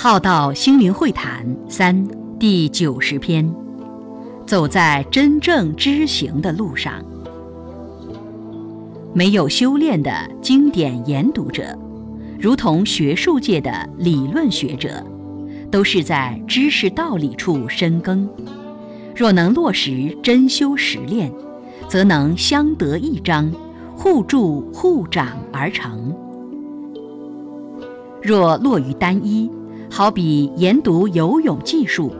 浩道心灵会谈三第九十篇，走在真正知行的路上。没有修炼的经典研读者，如同学术界的理论学者，都是在知识道理处深耕。若能落实真修实练，则能相得益彰，互助互长而成。若落于单一，好比研读游泳技术，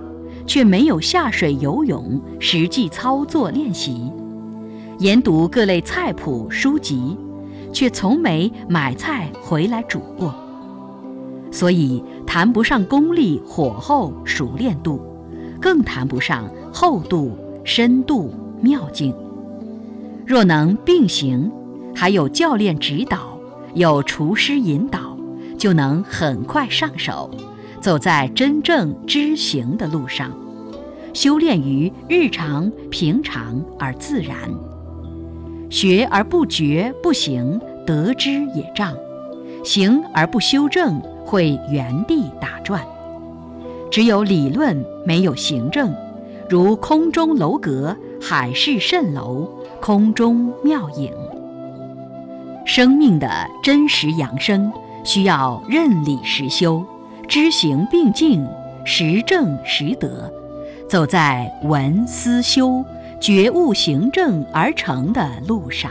却没有下水游泳实际操作练习；研读各类菜谱书籍，却从没买菜回来煮过，所以谈不上功力火候熟练度，更谈不上厚度深度妙境。若能并行，还有教练指导，有厨师引导，就能很快上手。走在真正知行的路上，修炼于日常平常而自然。学而不觉不行，得之也障；行而不修正，会原地打转。只有理论，没有行政，如空中楼阁，海市蜃楼，空中妙影。生命的真实扬升，需要认理实修。知行并进，实证实得，走在闻思修、觉悟行正而成的路上。